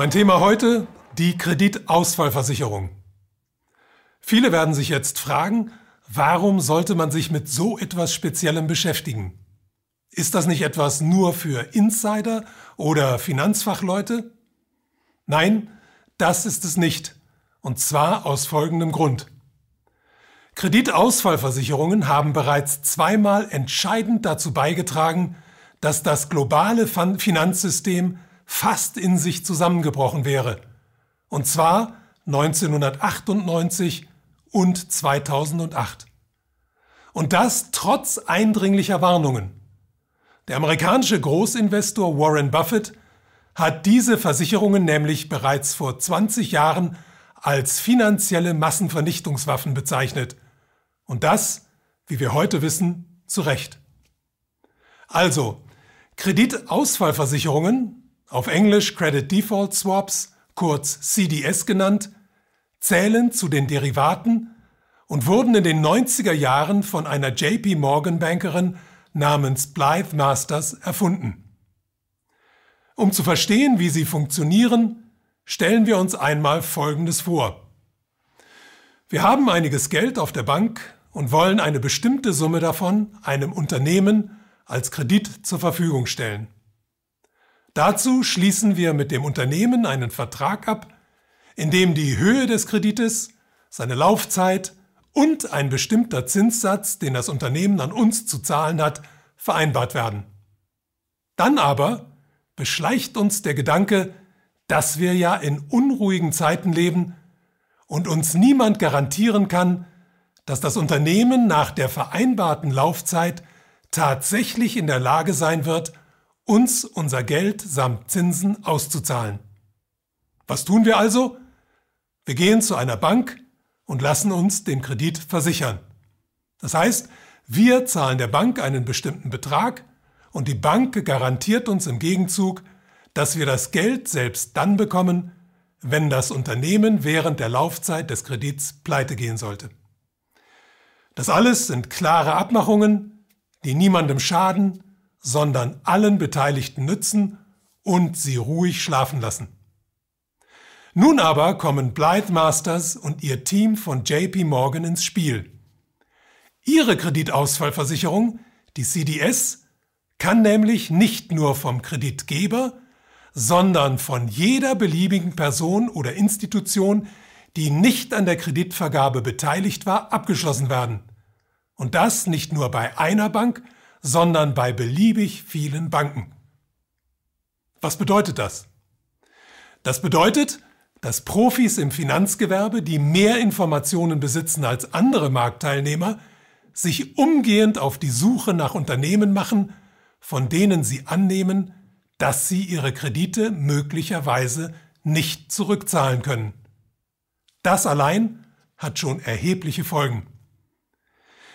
Mein Thema heute, die Kreditausfallversicherung. Viele werden sich jetzt fragen, warum sollte man sich mit so etwas Speziellem beschäftigen? Ist das nicht etwas nur für Insider oder Finanzfachleute? Nein, das ist es nicht. Und zwar aus folgendem Grund. Kreditausfallversicherungen haben bereits zweimal entscheidend dazu beigetragen, dass das globale Finanzsystem fast in sich zusammengebrochen wäre. Und zwar 1998 und 2008. Und das trotz eindringlicher Warnungen. Der amerikanische Großinvestor Warren Buffett hat diese Versicherungen nämlich bereits vor 20 Jahren als finanzielle Massenvernichtungswaffen bezeichnet. Und das, wie wir heute wissen, zu Recht. Also, Kreditausfallversicherungen, auf Englisch Credit Default Swaps, kurz CDS genannt, zählen zu den Derivaten und wurden in den 90er Jahren von einer JP Morgan Bankerin namens Blythe Masters erfunden. Um zu verstehen, wie sie funktionieren, stellen wir uns einmal Folgendes vor. Wir haben einiges Geld auf der Bank und wollen eine bestimmte Summe davon einem Unternehmen als Kredit zur Verfügung stellen. Dazu schließen wir mit dem Unternehmen einen Vertrag ab, in dem die Höhe des Kredites, seine Laufzeit und ein bestimmter Zinssatz, den das Unternehmen an uns zu zahlen hat, vereinbart werden. Dann aber beschleicht uns der Gedanke, dass wir ja in unruhigen Zeiten leben und uns niemand garantieren kann, dass das Unternehmen nach der vereinbarten Laufzeit tatsächlich in der Lage sein wird, uns unser Geld samt Zinsen auszuzahlen. Was tun wir also? Wir gehen zu einer Bank und lassen uns den Kredit versichern. Das heißt, wir zahlen der Bank einen bestimmten Betrag und die Bank garantiert uns im Gegenzug, dass wir das Geld selbst dann bekommen, wenn das Unternehmen während der Laufzeit des Kredits pleite gehen sollte. Das alles sind klare Abmachungen, die niemandem schaden, sondern allen Beteiligten nützen und sie ruhig schlafen lassen. Nun aber kommen Blythe Masters und ihr Team von JP Morgan ins Spiel. Ihre Kreditausfallversicherung, die CDS, kann nämlich nicht nur vom Kreditgeber, sondern von jeder beliebigen Person oder Institution, die nicht an der Kreditvergabe beteiligt war, abgeschlossen werden. Und das nicht nur bei einer Bank, sondern bei beliebig vielen Banken. Was bedeutet das? Das bedeutet, dass Profis im Finanzgewerbe, die mehr Informationen besitzen als andere Marktteilnehmer, sich umgehend auf die Suche nach Unternehmen machen, von denen sie annehmen, dass sie ihre Kredite möglicherweise nicht zurückzahlen können. Das allein hat schon erhebliche Folgen.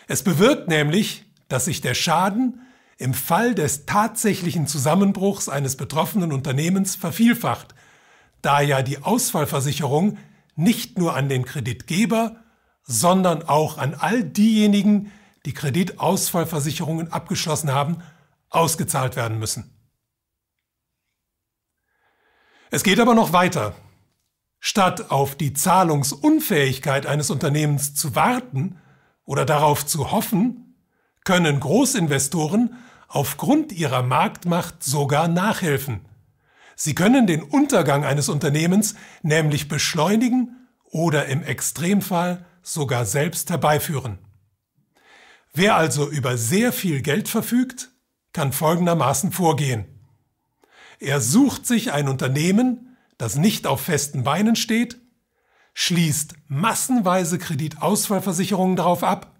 Es bewirkt nämlich, dass sich der Schaden im Fall des tatsächlichen Zusammenbruchs eines betroffenen Unternehmens vervielfacht, da ja die Ausfallversicherung nicht nur an den Kreditgeber, sondern auch an all diejenigen, die Kreditausfallversicherungen abgeschlossen haben, ausgezahlt werden müssen. Es geht aber noch weiter. Statt auf die Zahlungsunfähigkeit eines Unternehmens zu warten oder darauf zu hoffen, können Großinvestoren aufgrund ihrer Marktmacht sogar nachhelfen. Sie können den Untergang eines Unternehmens nämlich beschleunigen oder im Extremfall sogar selbst herbeiführen. Wer also über sehr viel Geld verfügt, kann folgendermaßen vorgehen. Er sucht sich ein Unternehmen, das nicht auf festen Beinen steht, schließt massenweise Kreditausfallversicherungen darauf ab,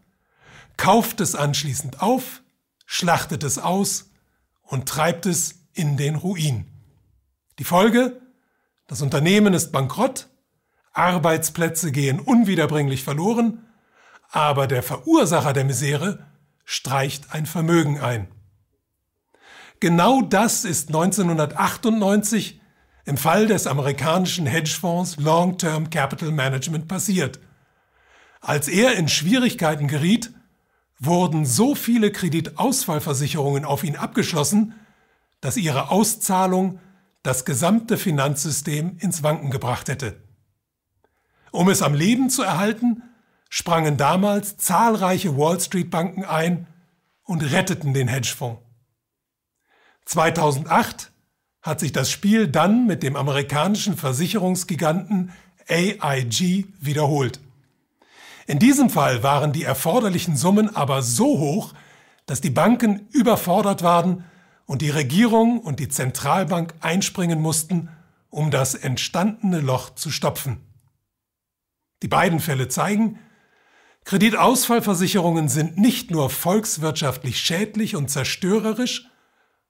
kauft es anschließend auf, schlachtet es aus und treibt es in den Ruin. Die Folge? Das Unternehmen ist bankrott Arbeitsplätze gehen unwiederbringlich verloren, aber der Verursacher der Misere streicht ein Vermögen ein. Genau das ist 1998 im Fall des amerikanischen Hedgefonds Long-Term Capital Management passiert. Als er in Schwierigkeiten geriet, wurden so viele Kreditausfallversicherungen auf ihn abgeschlossen, dass ihre Auszahlung das gesamte Finanzsystem ins Wanken gebracht hätte. Um es am Leben zu erhalten, sprangen damals zahlreiche Wall Street Banken ein und retteten den Hedgefonds. 2008 hat sich das Spiel dann mit dem amerikanischen Versicherungsgiganten AIG wiederholt. In diesem Fall waren die erforderlichen Summen aber so hoch, dass die Banken überfordert waren und die Regierung und die Zentralbank einspringen mussten, um das entstandene Loch zu stopfen. Die beiden Fälle zeigen, Kreditausfallversicherungen sind nicht nur volkswirtschaftlich schädlich und zerstörerisch,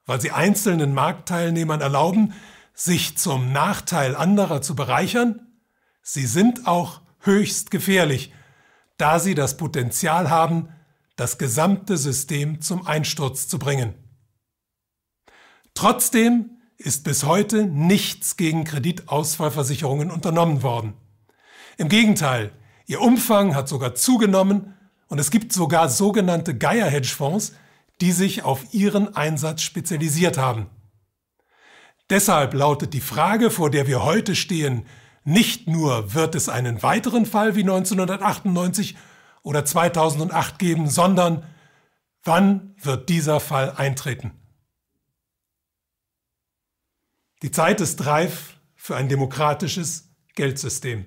weil sie einzelnen Marktteilnehmern erlauben, sich zum Nachteil anderer zu bereichern, sie sind auch höchst gefährlich, da sie das Potenzial haben, das gesamte System zum Einsturz zu bringen. Trotzdem ist bis heute nichts gegen Kreditausfallversicherungen unternommen worden. Im Gegenteil, ihr Umfang hat sogar zugenommen und es gibt sogar sogenannte Geier-Hedgefonds, die sich auf ihren Einsatz spezialisiert haben. Deshalb lautet die Frage, vor der wir heute stehen, nicht nur wird es einen weiteren Fall wie 1998 oder 2008 geben, sondern wann wird dieser Fall eintreten? Die Zeit ist reif für ein demokratisches Geldsystem.